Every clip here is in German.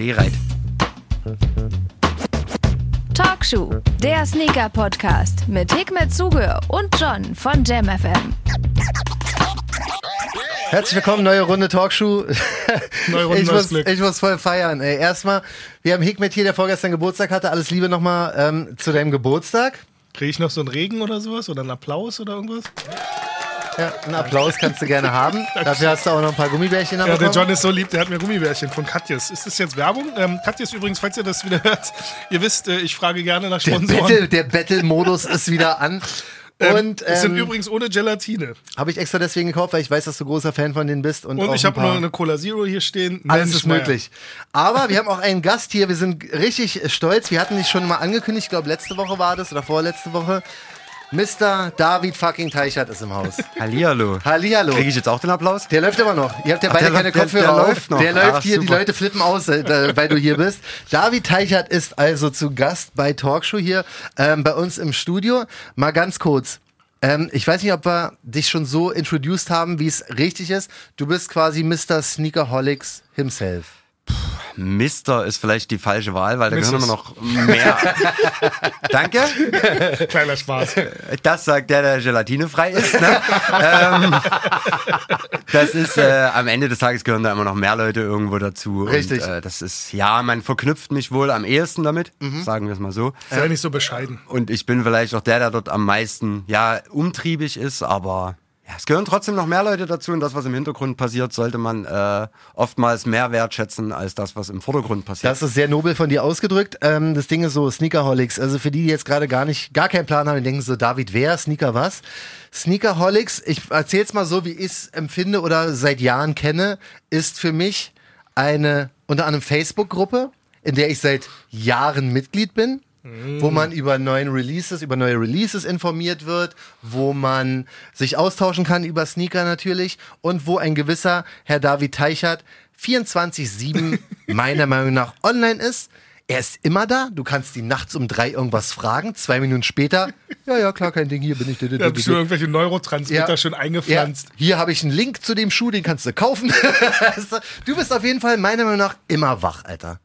Bereit. Talkshow, der Sneaker-Podcast mit Hikmet Zuge und John von JamFM. Herzlich willkommen, neue Runde Talkshow. Neue Runde, ich, neues muss, Glück. ich muss voll feiern. Ey. Erstmal, wir haben Hikmet hier, der vorgestern Geburtstag hatte. Alles Liebe nochmal ähm, zu deinem Geburtstag. Kriege ich noch so einen Regen oder sowas? Oder einen Applaus oder irgendwas? Ja, einen Applaus kannst du gerne haben. Dafür hast du auch noch ein paar Gummibärchen Ja, der bekommen. John ist so lieb, der hat mir Gummibärchen von Katjes. Ist das jetzt Werbung? Ähm, Katjes übrigens, falls ihr das wieder hört, ihr wisst, äh, ich frage gerne nach Der Sponsoren. Battle- Der Battle-Modus ist wieder an. Ähm, Und es sind ähm, übrigens ohne Gelatine. habe ich extra deswegen gekauft, weil ich weiß, dass du großer Fan von denen bist. Und, Und ich habe noch eine Cola Zero hier stehen. Alles Mensch, ist möglich. Aber wir haben auch einen Gast hier. Wir sind richtig stolz. Wir hatten dich schon mal angekündigt. Ich glaube, letzte Woche war das oder vorletzte Woche. Mr. David fucking Teichert ist im Haus. Hallihallo. Hallihallo. Kriege ich jetzt auch den Applaus? Der läuft immer noch. Ihr habt ja beide der keine läuft- der- Kopfhörer der auf. läuft noch. Der läuft Ach, hier, die super. Leute flippen aus, äh, weil du hier bist. David Teichert ist also zu Gast bei Talkshow hier ähm, bei uns im Studio. Mal ganz kurz. Ähm, ich weiß nicht, ob wir dich schon so introduced haben, wie es richtig ist. Du bist quasi Mr. Sneakerholics himself. Mister ist vielleicht die falsche Wahl, weil da Mrs. gehören immer noch mehr. Danke. Kleiner Spaß. Das sagt der, der gelatinefrei ist. Ne? ähm, das ist, äh, am Ende des Tages gehören da immer noch mehr Leute irgendwo dazu. Richtig. Und, äh, das ist, ja, man verknüpft mich wohl am ehesten damit, Mhm. sagen wir es mal so. Sei nicht so bescheiden. Und ich bin vielleicht auch der, der dort am meisten, ja, umtriebig ist, aber es gehören trotzdem noch mehr Leute dazu und das, was im Hintergrund passiert, sollte man äh, oftmals mehr wertschätzen als das, was im Vordergrund passiert. Das ist sehr nobel von dir ausgedrückt. Ähm, das Ding ist so, Sneakerholics. Also für die, die jetzt gerade gar nicht, gar keinen Plan haben, die denken so, David, wer? Sneaker was? Sneakerholics, ich erzähl's mal so, wie ich es empfinde oder seit Jahren kenne, ist für mich eine unter anderem Facebook-Gruppe, in der ich seit Jahren Mitglied bin. Wo man über neuen Releases, über neue Releases informiert wird, wo man sich austauschen kann über Sneaker natürlich und wo ein gewisser Herr David Teichert 24-7 meiner Meinung nach online ist. Er ist immer da. Du kannst ihn nachts um drei irgendwas fragen. Zwei Minuten später, ja, ja, klar, kein Ding, hier bin ich. Da bist du irgendwelche Neurotransmitter schon eingepflanzt. Ja, hier habe ich einen Link zu dem Schuh, den kannst du kaufen. du bist auf jeden Fall meiner Meinung nach immer wach, Alter.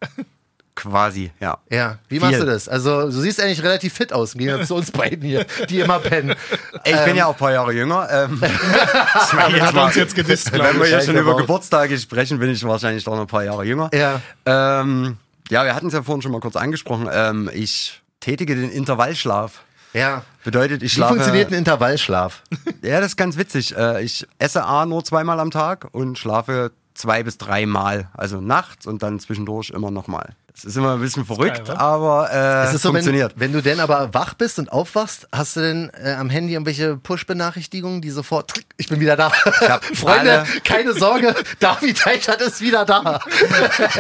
Quasi, ja. Ja, wie machst Viel. du das? Also, du siehst eigentlich relativ fit aus, im Gegensatz zu uns beiden hier, die immer pennen. Ich bin ja auch ein paar Jahre jünger. Ähm, Damit jetzt hat mal- uns jetzt gedisst, Wenn wir ich. hier schon Ja, über. Geburtstage sprechen, bin ich wahrscheinlich doch noch ein paar Jahre jünger. Ja. Ähm, ja, wir hatten es ja vorhin schon mal kurz angesprochen. Ähm, ich tätige den Intervallschlaf. Ja. Bedeutet, ich Wie schlafe. funktioniert ein Intervallschlaf? Ja, das ist ganz witzig. Äh, Ich esse A nur zweimal am Tag und schlafe zwei bis dreimal. Also nachts und dann zwischendurch immer nochmal. Das ist immer ein bisschen verrückt, geil, aber äh, Es ist so, wenn, funktioniert. wenn du denn aber wach bist und aufwachst, hast du denn äh, am Handy irgendwelche Push-Benachrichtigungen, die sofort, ich bin wieder da. hab Freunde, alle- keine Sorge, David Teichert ist wieder da.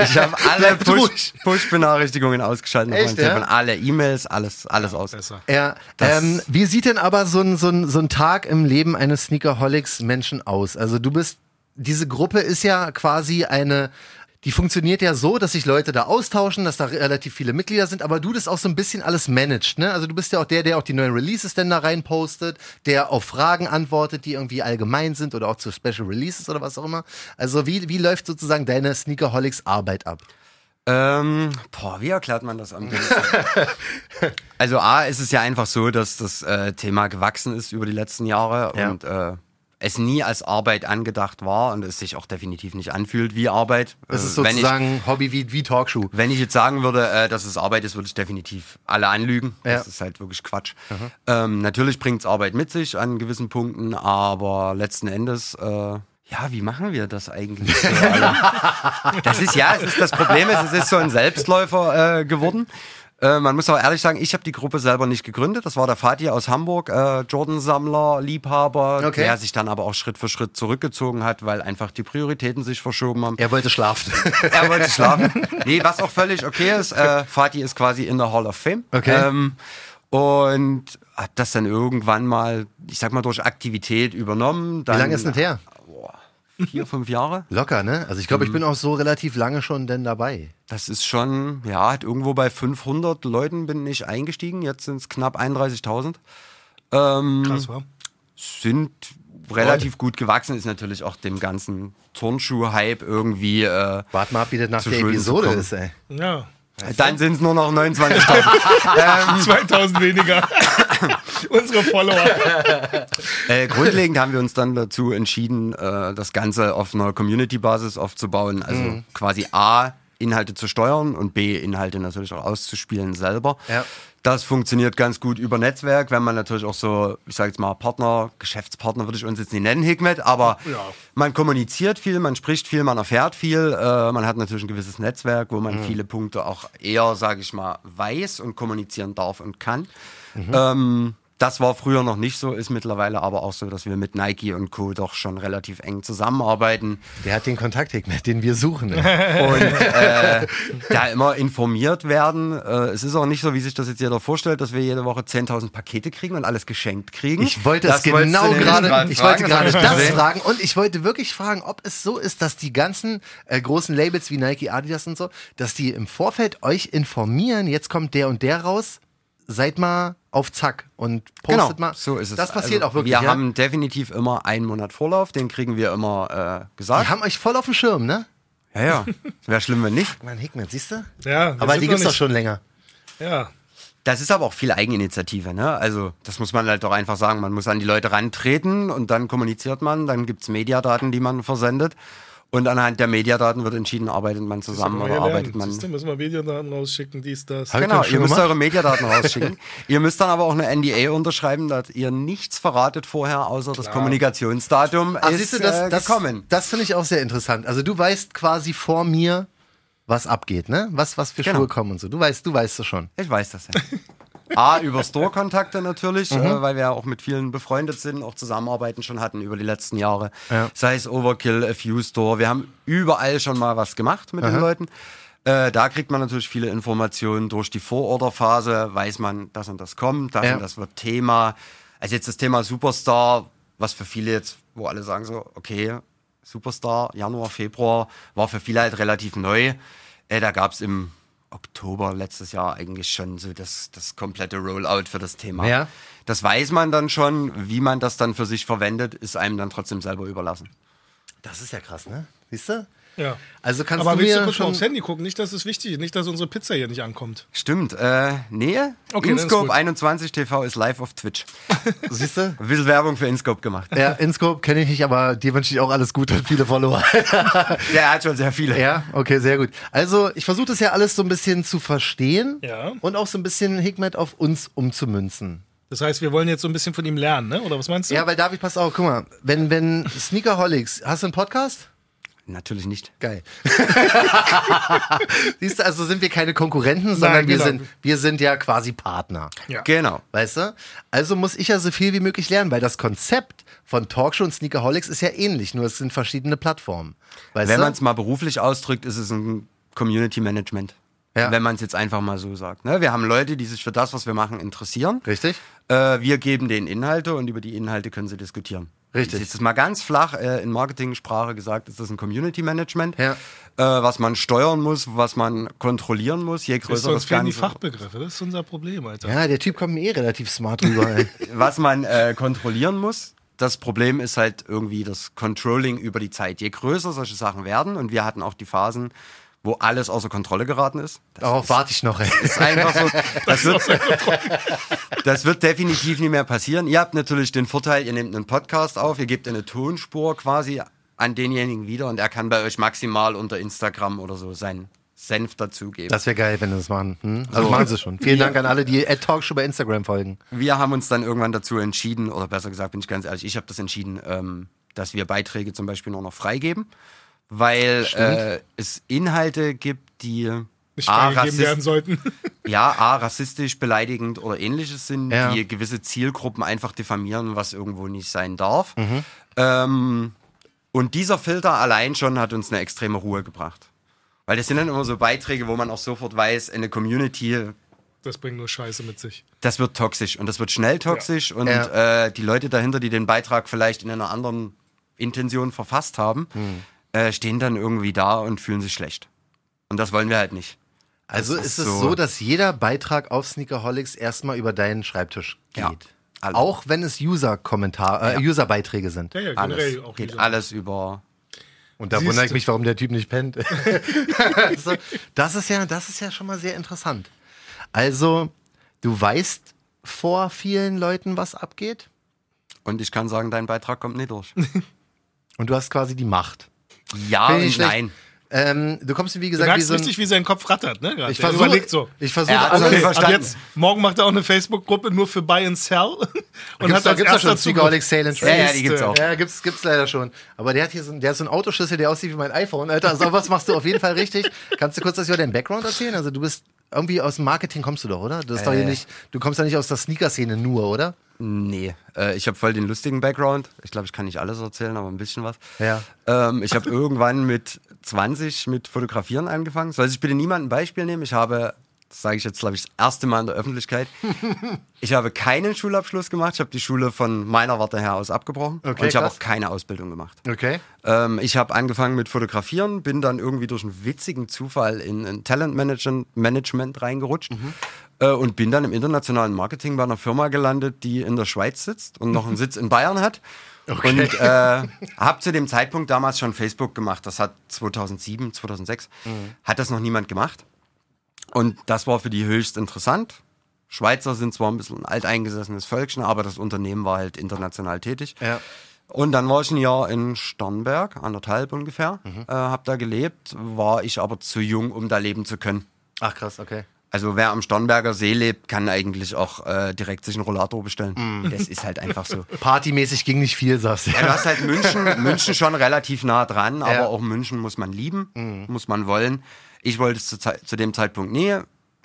Ich habe alle Bleibt Push-. Push-Benachrichtigungen ausgeschaltet auf Echt, meinem Telefon. ja? Alle E-Mails, alles, alles aus. Besser. Ja, ähm, wie sieht denn aber so ein, so, ein, so ein Tag im Leben eines Sneakerholics-Menschen aus? Also du bist, diese Gruppe ist ja quasi eine, die funktioniert ja so, dass sich Leute da austauschen, dass da relativ viele Mitglieder sind, aber du das auch so ein bisschen alles managst, ne? Also du bist ja auch der, der auch die neuen Releases denn da rein postet, der auf Fragen antwortet, die irgendwie allgemein sind oder auch zu Special Releases oder was auch immer. Also wie, wie läuft sozusagen deine Sneakerholics-Arbeit ab? Ähm, boah, wie erklärt man das am besten? also A, ist es ja einfach so, dass das äh, Thema gewachsen ist über die letzten Jahre Ja. und äh, es nie als Arbeit angedacht war und es sich auch definitiv nicht anfühlt wie Arbeit. Das Äh, ist wenn ich, sozusagen Hobby wie, wie Talkshow. wenn ich jetzt sagen würde, äh, dass es Arbeit ist, würde ich definitiv alle anlügen. Ja. Das ist halt wirklich Quatsch. Ähm, natürlich bringt es Arbeit mit sich an gewissen Punkten, aber letzten Endes, äh, ja, wie machen wir das eigentlich so? Das ist ja, es ist das Problem ist, es ist so ein Selbstläufer äh, geworden. Äh, man muss auch ehrlich sagen, ich habe die Gruppe selber nicht gegründet. Das war der Fatih aus Hamburg, äh, Jordan-Sammler, Liebhaber, Okay. der sich dann aber auch Schritt für Schritt zurückgezogen hat, weil einfach die Prioritäten sich verschoben haben. Er wollte schlafen. Er wollte schlafen. Nee, was auch völlig okay ist. Äh, Fatih ist quasi in der Hall of Fame. Okay. Ähm, und hab das dann irgendwann mal, ich sag mal, durch Aktivität übernommen. Wie Dann, lange ist denn her? Vier, fünf Jahre. Locker, ne? Also ich glaube, ich bin auch so relativ lange schon denn dabei. Das ist schon, ja, hat irgendwo bei 500 Leuten bin ich eingestiegen. Jetzt sind es knapp 31.000. Ähm, Krass, wa? sind relativ gut gewachsen ist, natürlich auch dem ganzen Turnschuh-Hype irgendwie. Äh, Wart mal ab, wie das nach der Episode ist, ey. Ja. dann sind es nur noch 29.000. 2000 weniger. Unsere Follower. Äh, grundlegend haben wir uns dann dazu entschieden, äh, das Ganze auf einer Community-Basis aufzubauen. Also Mhm. quasi A, Inhalte zu steuern und B, Inhalte natürlich auch auszuspielen selber. Ja. Das funktioniert ganz gut über Netzwerk, wenn man natürlich auch so, ich sage jetzt mal Partner, Geschäftspartner würde ich uns jetzt nicht nennen, Hikmet, aber Ja. man kommuniziert viel, man spricht viel, man erfährt viel, äh, man hat natürlich ein gewisses Netzwerk, wo man viele Punkte auch eher, sage ich mal, weiß und kommunizieren darf und kann. Ähm, das war früher noch nicht so, ist mittlerweile aber auch so, dass wir mit Nike und Co. doch schon relativ eng zusammenarbeiten Der hat den Kontakt, den wir suchen. Und äh, da immer informiert werden. Äh, es ist auch nicht so, wie sich das jetzt jeder vorstellt, dass wir jede Woche 10.000 Pakete kriegen und alles geschenkt kriegen. Ich wollte Das wolltest genau gerade, ich wollte gerade das gesehen. fragen und ich wollte wirklich fragen, ob es so ist, dass die ganzen äh, großen Labels wie Nike, Adidas und so, dass die im Vorfeld euch informieren, jetzt kommt der und der raus, seid mal auf Zack und postet Genau, mal. so ist es. Das passiert Also, auch wirklich. Wir ja? haben definitiv immer einen Monat Vorlauf, den kriegen wir immer äh, gesagt. die haben euch voll auf dem Schirm, ne? ja, ja. Wäre schlimm, wenn nicht. Mann, Hickman, siehst du? Ja, Aber die gibt's doch schon länger. Ja. Das ist aber auch viel Eigeninitiative, ne? Also, das muss man halt doch einfach sagen. Man muss an die Leute rantreten und dann kommuniziert man, dann gibt's Mediadaten, die man versendet. Und anhand der Mediadaten wird entschieden, arbeitet man zusammen oder arbeitet man. Siehst du, müssen wir Mediendaten rausschicken, dies, das. Hab Genau, ihr müsst eure Mediadaten rausschicken. ihr müsst dann aber auch eine NDA unterschreiben, dass ihr nichts verratet vorher, außer das Kommunikationsdatum Ah, ist siehst du, das, äh, das, gekommen. das finde ich auch sehr interessant. Also du weißt quasi vor mir, was abgeht, ne? Was, was für Genau. Schuhe kommen und so. Du weißt, du weißt es schon. Ich weiß das ja. A, über Store-Kontakte natürlich, Mhm. äh, weil wir ja auch mit vielen befreundet sind, auch Zusammenarbeiten schon hatten über die letzten Jahre. Ja. Sei es Overkill, A Few Store. Wir haben überall schon mal was gemacht mit den Leuten. Äh, da kriegt man natürlich viele Informationen. Durch die Vororderphase weiß man, das und das kommt, das Ja. und das wird Thema. Also jetzt das Thema Superstar, was für viele jetzt, wo alle sagen so, okay, Superstar, Januar, Februar, war für viele halt relativ neu. Äh, da gab es im Oktober letztes Jahr eigentlich schon so das, das komplette Rollout für das Thema. Ja. Das weiß man dann schon. Wie man das dann für sich verwendet, ist einem dann trotzdem selber überlassen. Das ist ja krass, ne? Siehst du? Ja. Also kannst Aber du willst du mir kurz mal schon aufs Handy gucken? Nicht, dass es wichtig ist. Nicht, dass unsere Pizza hier nicht ankommt. Stimmt. Äh, nee, Okay, dann ist Inscope gut. 21 TV ist live auf Twitch. Siehst du? Ein bisschen Werbung für Inscope gemacht. Ja, Inscope kenne ich nicht, aber dir wünsche ich auch alles Gute und viele Follower. Der hat schon sehr viele. ja, okay, sehr gut. Also, ich versuche das ja alles so ein bisschen zu verstehen Ja. und auch so ein bisschen Hikmet auf uns umzumünzen. Das heißt, wir wollen jetzt so ein bisschen von ihm lernen, ne? Oder was meinst du? Ja, weil David, pass auf, guck mal, wenn, wenn Sneakerholics, hast du einen Podcast? Natürlich nicht. Geil. Siehst du, also sind wir keine Konkurrenten, sondern wir, genau. sind, wir sind ja quasi Partner. Ja. Genau. Weißt du? Also muss ich ja so viel wie möglich lernen, weil das Konzept von Talkshow und Sneakerholics ist ja ähnlich, nur es sind verschiedene Plattformen. Weißt Wenn man es mal beruflich ausdrückt, ist es ein Community Management. Ja. Wenn man es jetzt einfach mal so sagt. Ne? Wir haben Leute, die sich für das, was wir machen, interessieren. Richtig? Äh, wir geben denen Inhalte und über die Inhalte können sie diskutieren. Richtig. Jetzt ist mal ganz flach äh, in Marketing-Sprache gesagt, ist das ein Community Management, Ja. äh, was man steuern muss, was man kontrollieren muss, je Das größer das fehlen die Ganze, Fachbegriffe. Das ist unser Problem, Alter. Ja, der Typ kommt mir eh relativ smart rüber. Was man äh, kontrollieren muss. Das Problem ist halt irgendwie das Controlling über die Zeit. Je größer solche Sachen werden, und wir hatten auch die Phasen, wo alles außer Kontrolle geraten ist. Das Darauf warte ich noch. Ey. ist einfach so. Das wird, das wird definitiv nicht mehr passieren. Ihr habt natürlich den Vorteil, ihr nehmt einen Podcast auf, ihr gebt eine Tonspur quasi an denjenigen wieder und er kann bei euch maximal unter Instagram oder so seinen Senf dazugeben. Das wäre geil, wenn sie das machen. Hm? Also machen sie schon. Vielen Dank an alle, die Ad Talkshow bei Instagram folgen. wir haben uns dann irgendwann dazu entschieden, oder besser gesagt, bin ich ganz ehrlich, ich habe das entschieden, ähm, dass wir Beiträge zum Beispiel nur noch freigeben, weil äh, es Inhalte gibt, die Nicht A, freigegeben werden rassist- sollten. ja, A, rassistisch, beleidigend oder ähnliches sind, Ja. die gewisse Zielgruppen einfach diffamieren, was irgendwo nicht sein darf. Ähm, und dieser Filter allein schon hat uns eine extreme Ruhe gebracht. Weil das sind dann immer so Beiträge, wo man auch sofort weiß, eine Community, Das bringt nur Scheiße mit sich. das wird toxisch und das wird schnell toxisch und Ja. äh, die Leute dahinter, die den Beitrag vielleicht in einer anderen Intention verfasst haben, Hm. Äh, stehen dann irgendwie da und fühlen sich schlecht. Und das wollen wir halt nicht. Also Das ist ist es so- so, dass jeder Beitrag auf Sneakerholics erstmal über deinen Schreibtisch geht. Ja. Auch wenn es User-Kommentar, äh, Ja. User-Beiträge sind. Ja, ja, alles. auch Geht alles über. Und da Siehste. wundere ich mich, warum der Typ nicht pennt. also, das, ist ja, das ist ja schon mal sehr interessant. Also, du weißt vor vielen Leuten, was abgeht Und ich kann sagen, dein Beitrag kommt nicht durch. und du hast quasi die Macht. Ja und nein. Ähm, du kommst wie Du gesagt, wie merkst so ein, richtig, wie sein Kopf rattert, ne? gerade. Ich überlegt so. ich versuche Er hat alles. so Okay, verstanden. jetzt, morgen macht er auch eine Facebook-Gruppe nur für Buy and Sell und Gibt's hat da, als gibt's erster schon Sale and Ja, Trade? ja, die gibt's auch. Ja, gibt's, gibt's leider schon. Aber der hat hier so, ein- der hat so einen Autoschlüssel, der aussieht wie mein iPhone, Alter. Also was machst du auf jeden Fall richtig. Kannst du kurz das über deinen Background erzählen? Also du bist irgendwie aus dem Marketing kommst du doch, oder? Das ist doch hier Äh. nicht, du kommst doch nicht aus der Sneaker-Szene nur, oder? Nee, äh, ich habe voll den lustigen Background. Ich glaube, ich kann nicht alles erzählen, aber ein bisschen was. Ja. Ähm, ich habe irgendwann mit 20 mit Fotografieren angefangen. Soll sich bitte niemand ein Beispiel nehmen? Ich habe, das sage ich jetzt, glaube ich, das erste Mal in der Öffentlichkeit. ich habe keinen Schulabschluss gemacht. Ich habe die Schule von meiner Warte her aus abgebrochen. Okay, und ich habe auch keine Ausbildung gemacht. Okay. Ähm, ich habe angefangen mit Fotografieren, bin dann irgendwie durch einen witzigen Zufall in ein Talentmanagement Management reingerutscht äh, und bin dann im internationalen Marketing bei einer Firma gelandet, die in der Schweiz sitzt und noch einen Sitz in Bayern hat. Und äh, habe zu dem Zeitpunkt damals schon Facebook gemacht. Das hat 2007, 2006, hat das noch niemand gemacht. Und das war für die höchst interessant. Schweizer sind zwar ein bisschen ein alteingesessenes Völkchen, aber das Unternehmen war halt international tätig. Ja. Und dann war ich ein Jahr in Starnberg, anderthalb ungefähr, äh, hab da gelebt, war ich aber zu jung, um da leben zu können. Ach krass, okay. Also wer am Starnberger See lebt, kann eigentlich auch äh, direkt sich einen Rollator bestellen. Das ist halt einfach so. Partymäßig ging nicht viel, sagst du. Ja, du hast halt München, München schon relativ nah dran, aber Ja. auch München muss man lieben, muss man wollen. Ich wollte es zu, zu dem Zeitpunkt nie,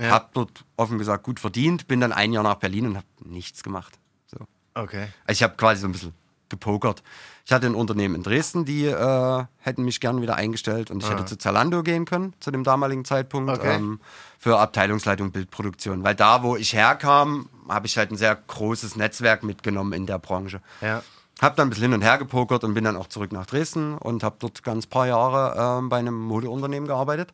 hab dort offen gesagt gut verdient, bin dann ein Jahr nach Berlin und hab nichts gemacht. So. Okay. Also ich habe quasi so ein bisschen gepokert. Ich hatte ein Unternehmen in Dresden, die äh, hätten mich gern wieder eingestellt und ich hätte zu Zalando gehen können zu dem damaligen Zeitpunkt Okay. ähm, für Abteilungsleitung Bildproduktion. Weil da, wo ich herkam, habe ich halt ein sehr großes Netzwerk mitgenommen in der Branche. Ja. Hab dann ein bisschen hin und her gepokert und bin dann auch zurück nach Dresden und habe dort ganz paar Jahre ähm, bei einem Modeunternehmen gearbeitet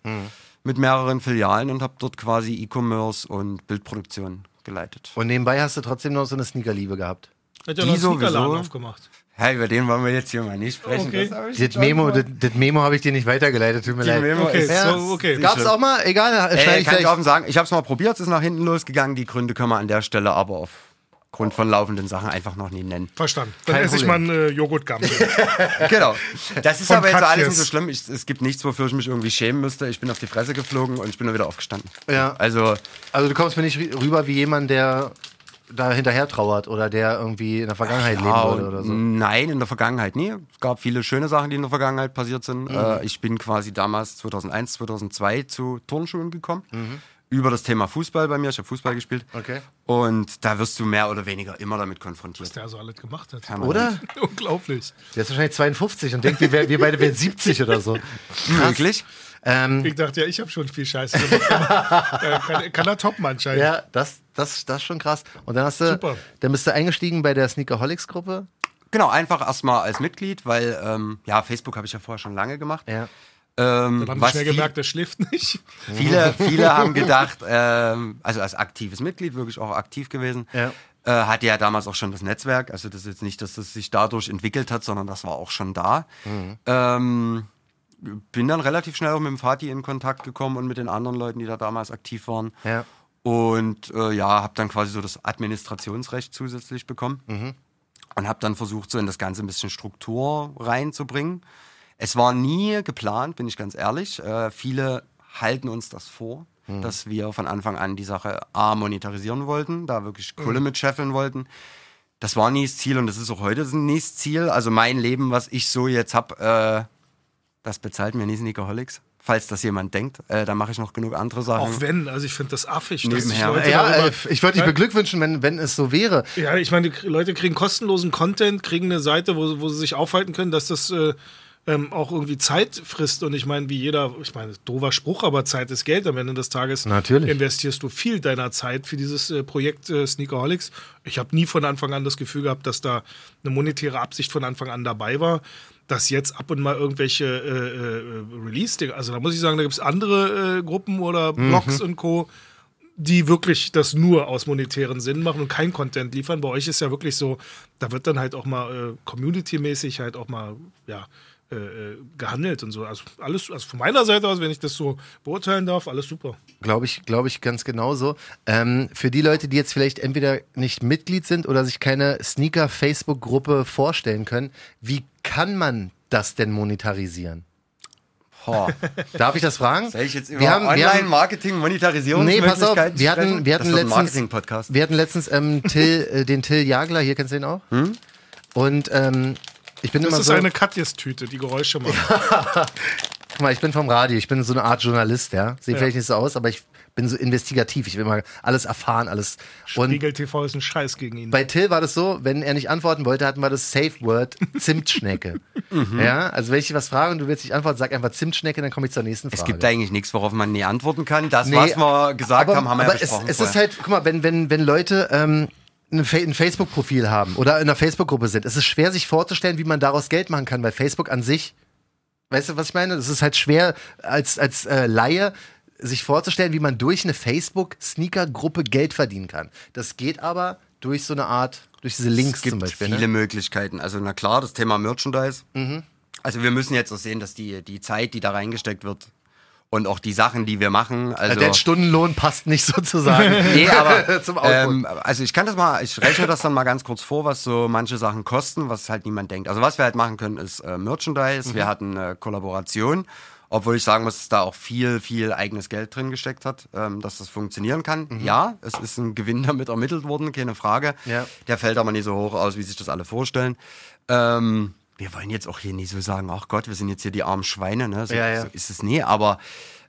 mit mehreren Filialen und habe dort quasi E-Commerce und Bildproduktion geleitet. Und nebenbei hast du trotzdem noch so eine Sneakerliebe gehabt. Hat ja Die noch einen Sneakerladen sowieso. aufgemacht. Hey, über den wollen wir jetzt hier mal nicht sprechen. Okay. Das Das Memo, das, das Memo habe ich dir nicht weitergeleitet, tut mir Die leid. Memo Okay, ist Ja, so, okay. Gab's auch mal? Egal, Äh, ich kann ich gleich. offen sagen, ich habe es mal probiert, es ist nach hinten losgegangen. Die Gründe können wir an der Stelle aber aufgrund von laufenden Sachen einfach noch nie nennen. Verstanden. Dann Kein esse ich mal Problem. einen äh, Joghurtgamm. genau. Das ist Von aber jetzt alles Katjes. nicht so schlimm. Ich, es gibt nichts, wofür ich mich irgendwie schämen müsste. Ich bin auf die Fresse geflogen und ich bin dann wieder aufgestanden. Ja. Also, Also du kommst mir nicht rü- rüber wie jemand, der da hinterher trauert oder der irgendwie in der Vergangenheit ja, leben würde oder so. nein, in der Vergangenheit nie. Es gab viele schöne Sachen, die in der Vergangenheit passiert sind. Mhm. Äh, ich bin quasi damals 2001, 2002 zu Turnschuhen gekommen. Mhm. Über das Thema Fußball bei mir. Ich habe Fußball gespielt. Okay. Und da wirst du mehr oder weniger immer damit konfrontiert. Was der so alles gemacht hat. Permanent. Oder? Unglaublich. Der ist wahrscheinlich 52 und denkt, wir, wär- wir beide wären 70 oder so. Möglich? Ähm, Ich dachte ja, ich habe schon viel Scheiße gemacht. kann, kann er toppen anscheinend. ja, das, das, das ist schon krass. Und dann hast du, Super. dann bist du eingestiegen bei der Sneakerholics-Gruppe. Genau, einfach erstmal als Mitglied, weil, ähm, ja, Facebook habe ich ja vorher schon lange gemacht. Ja. Ähm, Dann haben sie schnell gemerkt, der schläft nicht. Viele, viele haben gedacht, ähm, also als aktives Mitglied wirklich auch aktiv gewesen, Ja. äh, hatte ja damals auch schon das Netzwerk. Also das ist jetzt nicht, dass das sich dadurch entwickelt hat, sondern das war auch schon da. Ähm, bin dann relativ schnell auch mit dem Vati in Kontakt gekommen und mit den anderen Leuten, die da damals aktiv waren. Ja. Und äh, ja, habe dann quasi so das Administrationsrecht zusätzlich bekommen und habe dann versucht, so in das Ganze ein bisschen Struktur reinzubringen. Es war nie geplant, bin ich ganz ehrlich. Äh, viele halten uns das vor, dass wir von Anfang an die Sache A monetarisieren wollten, da wirklich Kohle mit scheffeln wollten. Das war nie das Ziel und das ist auch heute nie das Ziel. Also mein Leben, was ich so jetzt habe, äh, das bezahlt mir nie Sneakerholics. Falls das jemand denkt, äh, da mache ich noch genug andere Sachen. Auch wenn, also ich finde das affig, Nebenher. Leute Ja, darüber, äh, ich würde dich beglückwünschen, wenn, wenn es so wäre. Ja, ich meine, die Leute kriegen kostenlosen Content, kriegen eine Seite, wo, wo sie sich aufhalten können, dass das äh, ähm, auch irgendwie Zeit frisst. Und ich meine, wie jeder, ich meine, doofer Spruch, aber Zeit ist Geld. Am Ende des Tages Natürlich. investierst du viel deiner Zeit für dieses äh, Projekt äh, Sneakerholics. Ich habe nie von Anfang an das Gefühl gehabt, dass da eine monetäre Absicht von Anfang an dabei war. Dass jetzt ab und mal irgendwelche äh, äh, Release-Dinge, also da muss ich sagen, da gibt es andere äh, Gruppen oder Blogs und Co., die wirklich das nur aus monetären Sinn machen und kein Content liefern. Bei euch ist ja wirklich so, da wird dann halt auch mal äh, community-mäßig halt auch mal, ja, äh, äh, gehandelt und so. Also alles, also von meiner Seite aus, wenn ich das so beurteilen darf, alles super. Glaube ich, glaube ich ganz genauso. Ähm, für die Leute, die jetzt vielleicht entweder nicht Mitglied sind oder sich keine Sneaker-Facebook-Gruppe vorstellen können, wie kann man das denn monetarisieren? Boah. Darf ich das fragen? Soll ich jetzt über Wir haben- wir haben- Online-Marketing, Monetarisierung Nee, pass auf, wir hatten, wir hatten das wird ein letztens, Marketing-Podcast. wir hatten letztens ähm, Till, äh, den Till Jagler, hier kennst du den auch? Und ähm, ich bin Das immer ist so, eine Katjes-Tüte, die Geräusche macht. guck mal, ich bin vom Radio, ich bin so eine Art Journalist, ja. Sehe Ja. vielleicht nicht so aus, aber ich bin so investigativ, ich will mal alles erfahren, alles. Und Spiegel TV ist ein Scheiß gegen ihn. bei Till war das so, wenn er nicht antworten wollte, hatten wir das Safe Word Zimtschnecke. Ja, also wenn ich dich was frage und du willst nicht antworten, sag einfach Zimtschnecke, dann komme ich zur nächsten Frage. Es gibt eigentlich nichts, worauf man nie antworten kann. Das, Nee, was wir gesagt aber, haben, haben wir aber ja besprochen. Es, es ist halt, guck mal, wenn, wenn, wenn Leute ähm, ein, Fa ein Facebook-Profil haben oder in einer Facebook-Gruppe sind, es ist schwer, sich vorzustellen, wie man daraus Geld machen kann, weil Facebook an sich, weißt du, was ich meine? Es ist halt schwer, als, als äh, Laie sich vorzustellen, wie man durch eine Facebook-Sneaker-Gruppe Geld verdienen kann. Das geht aber durch so eine Art, durch diese Links es gibt zum Beispiel. viele Ne? Möglichkeiten. Also na klar, das Thema Merchandise. Mhm. Also wir müssen jetzt auch sehen, dass die, die Zeit, die da reingesteckt wird und auch die Sachen, die wir machen, also Der Stundenlohn passt nicht sozusagen Nee, aber zum Output. ähm, also ich kann das mal, ich rechne das dann mal ganz kurz vor, was so manche Sachen kosten, was halt niemand denkt. Also was wir halt machen können, ist äh, Merchandise. Mhm. Wir hatten eine Kollaboration, obwohl ich sagen muss, dass da auch viel, viel eigenes Geld drin gesteckt hat, ähm, dass das funktionieren kann. Ja, es ist ein Gewinn damit ermittelt worden, keine Frage. Mhm. Ja. Der fällt aber nicht so hoch aus, wie sich das alle vorstellen. Ähm, wir wollen jetzt auch hier nicht so sagen, ach Gott, wir sind jetzt hier die armen Schweine, ne? So, Ja, ja. so ist es nie, aber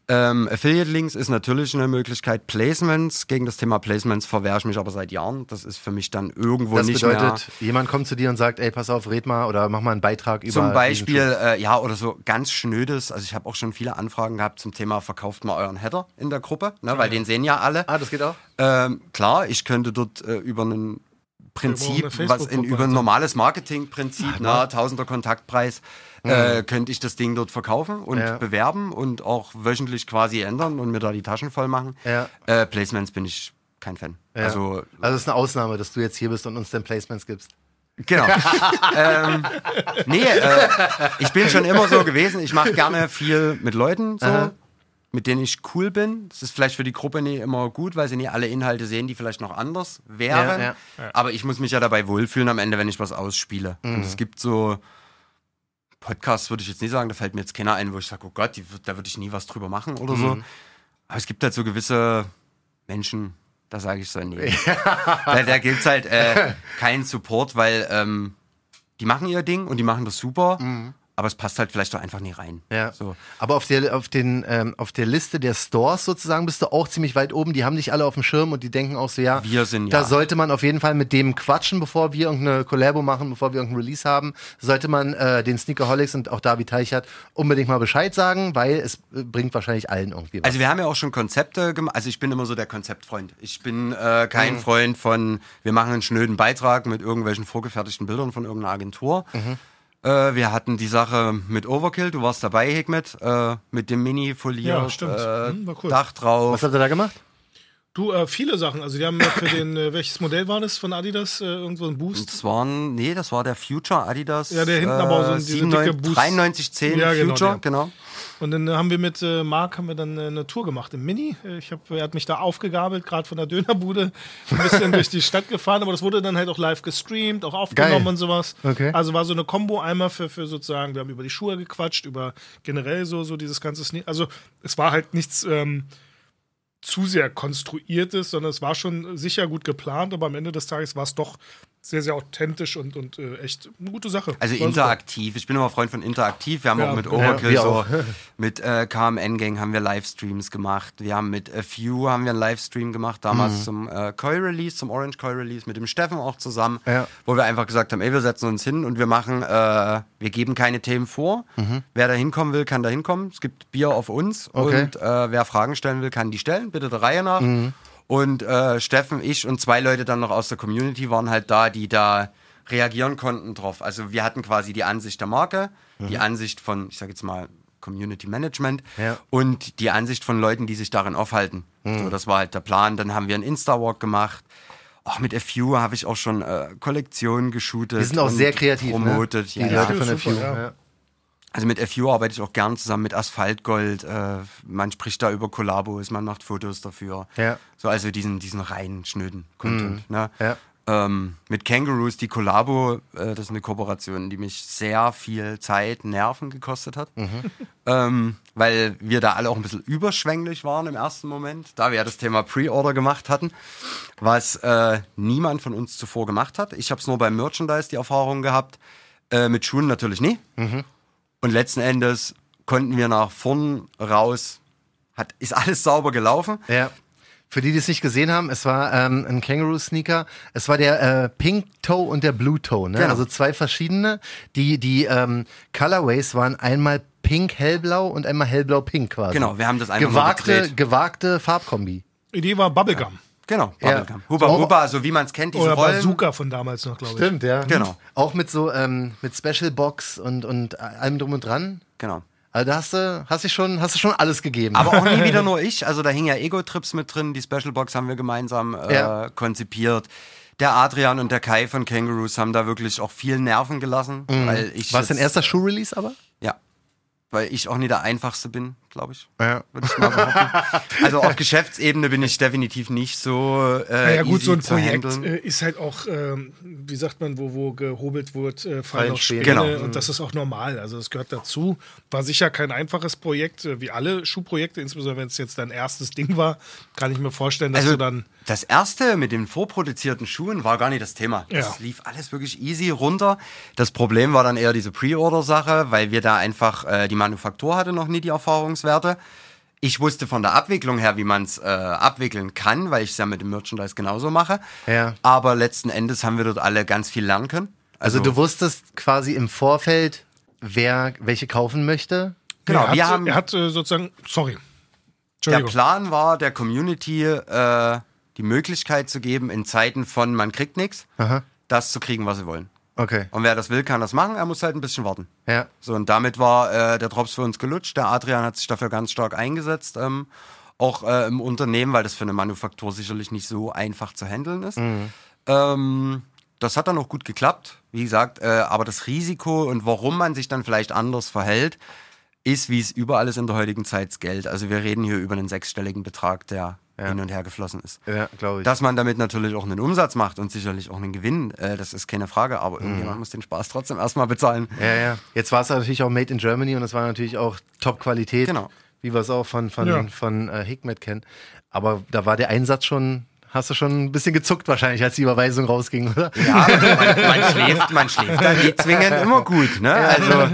ähm, Affiliate Links ist natürlich eine Möglichkeit. Placements, gegen das Thema Placements verwehre ich mich aber seit Jahren. Das ist für mich dann irgendwo das nicht bedeutet, mehr. jemand kommt zu dir und sagt, ey, pass auf, red mal oder mach mal einen Beitrag über Zum Beispiel, äh, ja, oder so ganz schnödes. Also ich habe auch schon viele Anfragen gehabt zum Thema, verkauft mal euren Header in der Gruppe, ne, weil den sehen ja alle. Ah, das geht auch? Ähm, klar, ich könnte dort äh, über ein Prinzip, was in, über ein normales Marketingprinzip, ne, Tausender Kontaktpreis, äh, könnte ich das Ding dort verkaufen und Mhm. Ja. bewerben und auch wöchentlich quasi ändern und mir da die Taschen voll machen. Ja. Äh, Placements bin ich kein Fan. Ja. Also Also es ist eine Ausnahme, dass du jetzt hier bist und uns den Placements gibst. Genau. ähm, nee, äh, ich bin schon immer so gewesen. Ich mache gerne viel mit Leuten, so, Aha. Mit denen ich cool bin. Das ist vielleicht für die Gruppe nie immer gut, weil sie nie alle Inhalte sehen, die vielleicht noch anders wären. Ja, Aber ich muss mich ja dabei wohlfühlen am Ende, wenn ich was ausspiele. Und es gibt so Podcasts, würde ich jetzt nie sagen, da fällt mir jetzt keiner ein, wo ich sage, oh Gott, die, da würde ich nie was drüber machen oder so. Aber es gibt halt so gewisse Menschen, da sage ich so, nee. da da gibt es halt äh, keinen Support, weil ähm, die machen ihr Ding und die machen das super, aber es passt halt vielleicht doch einfach nie rein. Ja. So. Aber auf der, auf, den, ähm, auf der Liste der Stores sozusagen bist du auch ziemlich weit oben. Die haben dich alle auf dem Schirm und die denken auch so, ja, Wir sind, da ja. sollte man auf jeden Fall mit dem quatschen, bevor wir irgendeine Collabo machen, bevor wir irgendein Release haben. Sollte man äh, den Sneakerholics und auch David Teichert unbedingt mal Bescheid sagen, weil es äh, bringt wahrscheinlich allen irgendwie was. Also wir haben ja auch schon Konzepte gemacht. Also ich bin immer so der Konzeptfreund. Ich bin äh, kein Mhm. Freund von, wir machen einen schnöden Beitrag mit irgendwelchen vorgefertigten Bildern von irgendeiner Agentur. Mhm. Äh, wir hatten die Sache mit Overkill, du warst dabei, Hikmet, äh, mit dem Mini foliert, Ja, stimmt. Äh, Hm, war cool. Dach drauf. was habt ihr da gemacht? Du, äh, viele Sachen. Also die haben ja für den, äh, welches Modell war das von Adidas? Äh, irgendwo ein Boost? Das waren, nee, das war der Future Adidas. Ja, der hinten aber auch so diese dicke 97 Boost- 9310 Ja, genau, Future, der. genau. Und dann haben wir mit äh, Marc haben wir dann äh, eine Tour gemacht im Mini. Äh, Ich hab, er hat mich da aufgegabelt, gerade von der Dönerbude, ein bisschen durch die Stadt gefahren, aber das wurde dann halt auch live gestreamt, auch aufgenommen Geil. und sowas. Okay. Also war so eine Kombo einmal für, für sozusagen, wir haben über die Schuhe gequatscht, über generell so, so dieses ganze Sne Also es war halt nichts ähm, zu sehr konstruiertes, sondern es war schon sicher gut geplant, aber am Ende des Tages war es doch sehr, sehr authentisch und, und äh, echt eine gute Sache. Also War super. interaktiv. Ich bin immer Freund von interaktiv. Wir haben Ja, auch mit ja, Overkill wir so, auch. mit äh, KMN Gang haben wir Livestreams gemacht. Wir haben mit A Few haben wir einen Livestream gemacht, damals zum äh, Koi Release, zum Orange Koi Release, mit dem Steffen auch zusammen, Ja. wo wir einfach gesagt haben, ey, wir setzen uns hin und wir machen, äh, wir geben keine Themen vor. Wer da hinkommen will, kann da hinkommen. Es gibt Bier auf uns Okay. und äh, wer Fragen stellen will, kann die stellen, bitte der Reihe nach. Und äh, Steffen, ich und zwei Leute dann noch aus der Community waren halt da, die da reagieren konnten drauf. Also wir hatten quasi die Ansicht der Marke, die Ansicht von, ich sag jetzt mal, Community Management Ja. und die Ansicht von Leuten, die sich darin aufhalten. So, das war halt der Plan. Dann haben wir einen Insta-Walk gemacht. Auch mit FU habe ich auch schon äh, Kollektionen geshootet. Die sind auch sehr kreativ, Promotet. ne? Ja, Die ja. Leute von der super, FU. ja. Also mit FU arbeite ich auch gern zusammen mit Asphaltgold. Äh, man spricht da über Kollabos, man macht Fotos dafür. Ja. So, also diesen, diesen reinen, schnöden Content. Ne? Ja. Ähm, mit Kangaroos, die Kollabo, äh, das ist eine Kooperation, die mich sehr viel Zeit, Nerven gekostet hat. Ähm, weil wir da alle auch ein bisschen überschwänglich waren im ersten Moment, da wir ja das Thema Pre-Order gemacht hatten, was äh, niemand von uns zuvor gemacht hat. Ich habe es nur beim Merchandise die Erfahrung gehabt, äh, mit Schuhen natürlich nie. Und letzten Endes konnten wir nach vorn raus, hat, ist alles sauber gelaufen. Ja. Für die, die es nicht gesehen haben, es war ähm, ein Kangaroo-Sneaker. Es war der äh, Pink Toe und der Blue Toe, ne? Genau. Also zwei verschiedene. Die, die ähm, Colorways waren einmal pink hellblau und einmal hellblau pink quasi. Genau, wir haben das einfach gewagte, gedreht. gewagte Farbkombi. Idee war Bubblegum. Genau, Ja. Bubblegum. Huba So- Huba, so wie man es kennt, diese Oder Rollen. Bazooka von damals noch, glaube ich. Stimmt, ja. Genau. Auch mit so ähm, mit Special Box und und allem drum und dran. Genau. Also da hast du hast du schon hast du schon alles gegeben. Aber auch nie wieder nur ich. Also da hingen ja Ego-Trips mit drin. Die Special Box haben wir gemeinsam äh, Ja. konzipiert. Der Adrian und der Kai von Kangaroos haben da wirklich auch viel Nerven gelassen. Weil ich war es dein erster Schuh-Release aber? Ja. Weil ich auch nie der Einfachste bin, glaube ich. Ja. Würde ich mal behaupten. also auf Geschäftsebene bin ich definitiv nicht so äh, Naja, gut, easy so ein Projekt handeln. äh, ist halt auch, ähm, wie sagt man, wo, wo gehobelt wird, äh, fallen auch Späne. Genau. Und das ist auch normal. Also, das gehört dazu. War sicher kein einfaches Projekt, äh, wie alle Schuhprojekte, insbesondere wenn es jetzt dein erstes Ding war, kann ich mir vorstellen, dass Also du dann. das erste mit den vorproduzierten Schuhen war gar nicht das Thema. Das Ja. lief alles wirklich easy runter. Das Problem war dann eher diese Pre-Order-Sache, weil wir da einfach äh, die Manufaktur hatte noch nie die Erfahrungswerte. Ich wusste von der Abwicklung her, wie man es äh, abwickeln kann, weil ich es ja mit dem Merchandise genauso mache. Ja. Aber letzten Endes haben wir dort alle ganz viel lernen können. Also du wusstest quasi im Vorfeld, wer welche kaufen möchte. Genau, er hat, wir haben- Er hat äh, sozusagen. Sorry. Der. Plan war, der Community äh, die Möglichkeit zu geben, in Zeiten von man kriegt nichts, das zu kriegen, was sie wollen. Okay. Und wer das will, kann das machen. Er muss halt ein bisschen warten. Ja. So, und damit war äh, der Drops für uns gelutscht. Der Adrian hat sich dafür ganz stark eingesetzt. Ähm, auch äh, im Unternehmen, weil das für eine Manufaktur sicherlich nicht so einfach zu handeln ist. Ähm, das hat dann auch gut geklappt. Wie gesagt, äh, aber das Risiko und warum man sich dann vielleicht anders verhält, ist, wie es überall ist in der heutigen Zeit, Geld. Also wir reden hier über einen sechsstelligen Betrag, der hin und her geflossen ist. Ja, glaube ich. Dass man damit natürlich auch einen Umsatz macht und sicherlich auch einen Gewinn, äh, das ist keine Frage, aber irgendjemand muss den Spaß trotzdem erstmal bezahlen. ja, ja. Jetzt war es natürlich auch Made in Germany und es war natürlich auch Top-Qualität, Genau. wie wir es auch von, von, Ja. von äh, Hikmet kennen. Aber da war der Einsatz schon, hast du schon ein bisschen gezuckt wahrscheinlich, als die Überweisung rausging, oder? Ja, man, man schläft, man schläft dann nicht zwingend immer gut, ne? Also,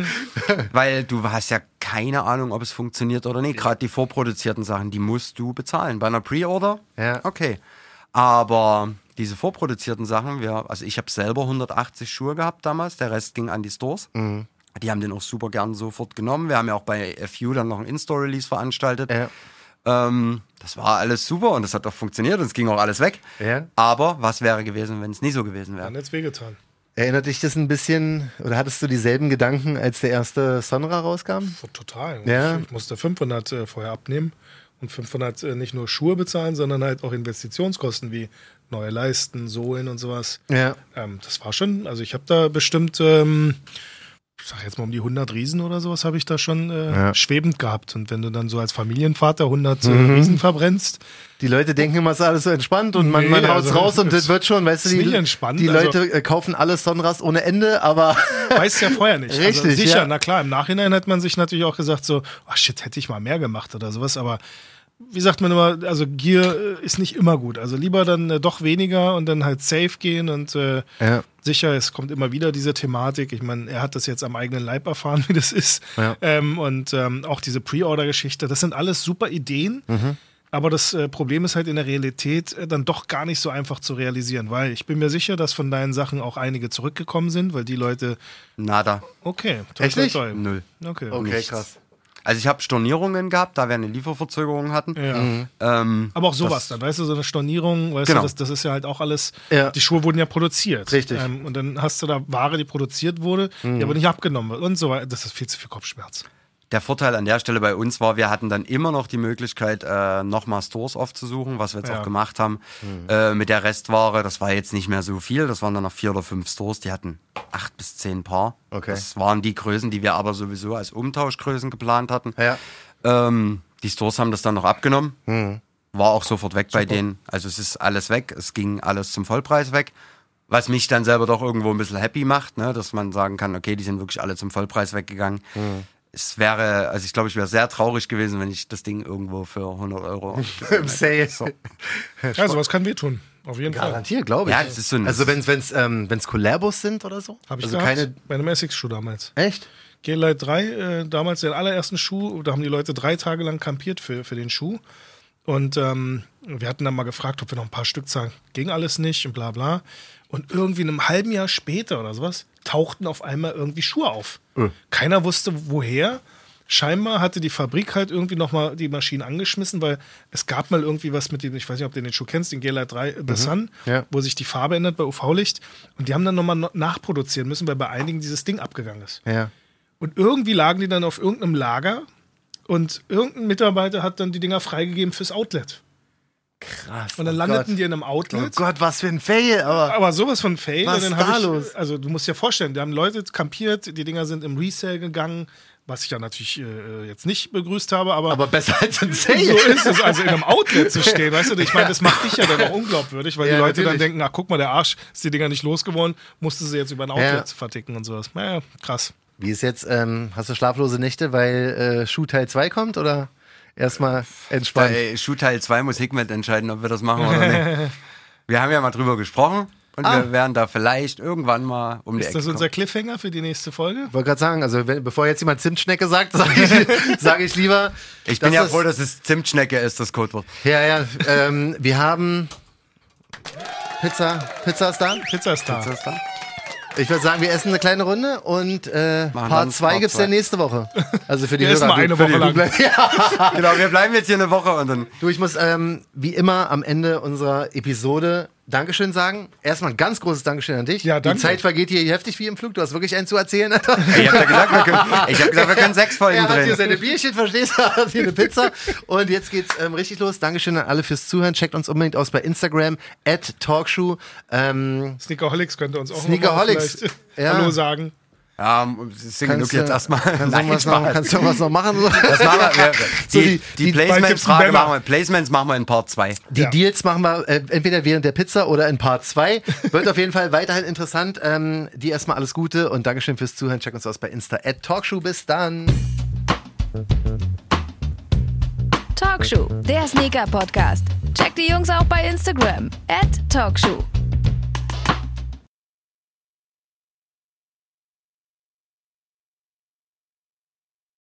weil du hast ja keine Ahnung, ob es funktioniert oder nicht. Gerade die vorproduzierten Sachen, die musst du bezahlen. Bei einer Pre-Order, Ja. okay. Aber diese vorproduzierten Sachen, wir, also ich habe selber 180 Schuhe gehabt damals, der Rest ging an die Stores. Die haben den auch super gern sofort genommen. Wir haben ja auch bei FU dann noch ein In-Store-Release veranstaltet. Ja. Ähm, das war alles super und es hat auch funktioniert und es ging auch alles weg. Ja. Aber was wäre gewesen, wenn es nie so gewesen wäre? Dann jetzt wehgetan. Erinnert dich das ein bisschen, oder hattest du dieselben Gedanken, als der erste Sonra rauskam? Total. Ja. Ich musste 500 äh, vorher abnehmen und 500 äh, nicht nur Schuhe bezahlen, sondern halt auch Investitionskosten wie neue Leisten, Sohlen und sowas. Ja. Ähm, das war schon, also ich habe da bestimmt, ähm, ich sag jetzt mal um die 100 Riesen oder sowas habe ich da schon äh, Ja. schwebend gehabt. Und wenn du dann so als Familienvater 100 Mhm. äh, Riesen verbrennst, Die Leute denken immer, es ist alles so entspannt und man, Nee, man haut's also, raus und das wird schon, weißt du, die, die also- Leute äh, kaufen alle Sonras ohne Ende, aber weißt ja vorher nicht. also Richtig, sicher, ja. na klar, im Nachhinein hat man sich natürlich auch gesagt so, oh shit, hätte ich mal mehr gemacht oder sowas, aber wie sagt man immer, also Gier äh, ist nicht immer gut. Also lieber dann äh, doch weniger und dann halt safe gehen und äh, Ja. Sicher, es kommt immer wieder diese Thematik. Ich meine, er hat das jetzt am eigenen Leib erfahren, wie das ist. Ja. Ähm, und ähm, auch diese Pre-Order-Geschichte, das sind alles super Ideen. Mhm. Aber das äh, Problem ist halt in der Realität äh, dann doch gar nicht so einfach zu realisieren, weil ich bin mir sicher, dass von deinen Sachen auch einige zurückgekommen sind, weil die Leute, Nada. okay, toll, Echt toll, nicht? toll. Null. Okay. okay, krass. Also ich habe Stornierungen gehabt, da wir eine Lieferverzögerung hatten. Ja. Ähm, Aber auch sowas das- dann, weißt du, so eine Stornierung, weißt Genau. du, das, das ist ja halt auch alles, Ja. die Schuhe wurden ja produziert. Richtig. Ähm, und dann hast du da Ware, die produziert wurde, die aber nicht abgenommen wird und so weiter. Das ist viel zu viel Kopfschmerz. Der Vorteil an der Stelle bei uns war, wir hatten dann immer noch die Möglichkeit, äh, nochmal Stores aufzusuchen, was wir jetzt Ja. auch gemacht haben. Äh, mit der Restware, das war jetzt nicht mehr so viel, das waren dann noch vier oder fünf Stores, die hatten acht bis zehn Paar. Okay. Das waren die Größen, die wir aber sowieso als Umtauschgrößen geplant hatten. Ja. Ähm, die Stores haben das dann noch abgenommen. War auch sofort weg bei denen. Also es ist alles weg. Es ging alles zum Vollpreis weg. Was mich dann selber doch irgendwo ein bisschen happy macht, ne? dass man sagen kann, okay, die sind wirklich alle zum Vollpreis weggegangen. Es wäre, also ich glaube, ich wäre sehr traurig gewesen, wenn ich das Ding irgendwo für 100 Euro. Im Sale. Ja, sowas kann wehtun. Auf jeden Fall. Garantiert, glaube ich. Ja, das ist so ein- also wenn es ähm, wenn's Collabos sind oder so? Habe ich also gehabt, keine. bei einem Essex-Schuh damals. Echt? G-Lite 3, äh, damals den allerersten Schuh, da haben die Leute drei Tage lang kampiert für, für den Schuh. Und ähm, wir hatten dann mal gefragt, ob wir noch ein paar Stück zahlen. Ging alles nicht und bla bla. Und irgendwie in einem halben Jahr später oder sowas tauchten auf einmal irgendwie Schuhe auf. Keiner wusste woher. Scheinbar hatte die Fabrik halt irgendwie nochmal die Maschinen angeschmissen, weil es gab mal irgendwie was mit dem, ich weiß nicht, ob du den Schuh kennst, den G-Lite 3 The Sun, Ja. wo sich die Farbe ändert bei UV-Licht. Und die haben dann nochmal nachproduzieren müssen, weil bei einigen dieses Ding abgegangen ist. Ja. Und irgendwie lagen die dann auf irgendeinem Lager und irgendein Mitarbeiter hat dann die Dinger freigegeben fürs Outlet. Krass. Und dann oh landeten Gott. die in einem Oh Outlet. Gott, was für ein Fail, aber. Aber sowas von Fail. Was dann ist da ich, los? Also du musst dir vorstellen, da haben Leute kampiert, die Dinger sind im Resale gegangen, was ich ja natürlich äh, jetzt nicht begrüßt habe, aber, Aber besser als ein Sale. so ist es, also in einem Outlet zu stehen, weißt du? Ich meine, das macht dich ja dann auch unglaubwürdig, weil Ja, die Leute dann natürlich. denken, ach guck mal, der Arsch ist die Dinger nicht losgeworden, musste sie jetzt über ein Outlet Ja. verticken und sowas. Naja, krass. Wie ist jetzt, ähm, hast du schlaflose Nächte, weil äh, Schuh Teil 2 kommt oder erstmal entspannt? Bei Schuh Teil 2 muss Hickmet entscheiden, ob wir das machen oder nicht. Wir haben ja mal drüber gesprochen und Ah. wir werden da vielleicht irgendwann mal um die Ist Ecke das kommen. unser Cliffhanger für die nächste Folge? Ich wollte gerade sagen, also wenn, bevor jetzt jemand Zimtschnecke sagt, sage ich, sag ich lieber. Ich bin ja froh, dass es Zimtschnecke ist, das Codewort. Ja, ja. Ähm, wir haben Pizza. Pizza ist da. Pizza ist da. Ist das da? Ich würde sagen, wir essen eine kleine Runde und äh, Machen Part dann 2 Part gibt's zwei. dann nächste Woche. Also für die Wir essen Hörer. mal eine Woche die, lang. Ja. Genau, wir bleiben jetzt hier eine Woche und dann. du, ich muss ähm, wie immer am Ende unserer Episode Dankeschön sagen. Erstmal ein ganz großes Dankeschön an dich. Ja, danke. Die Zeit vergeht hier heftig wie im Flug. Du hast wirklich einen zu erzählen. Ich habe ja gesagt, wir können, ich hab gesagt, wir können sechs Folgen Er hat hier drehen. seine Bierchen, verstehst du? Hat hier eine Pizza. Und jetzt geht's ähm, richtig los. Dankeschön an alle fürs Zuhören. Checkt uns unbedingt aus bei Instagram, at Talkshow. Ähm, Sneakerholics könnte uns auch Sneakerholics, noch mal vielleicht ja. Hallo sagen. Ja, singen kannst, du jetzt erstmal. kannst, du Nein, was noch, Spaß. kannst du was noch machen? So? Das machen wir. wir So die die- die, die- Placements-Frage machen wir. Placements machen wir in Part 2. Die Ja. Deals machen wir äh, entweder während der Pizza oder in Part 2. Wird auf jeden Fall weiterhin interessant. Ähm, die erstmal alles Gute und Dankeschön fürs Zuhören. Check uns aus bei Insta at Talkshow. Bis dann. Talkshow, der Sneaker-Podcast. Checkt die Jungs auch bei Instagram. At Talkshow.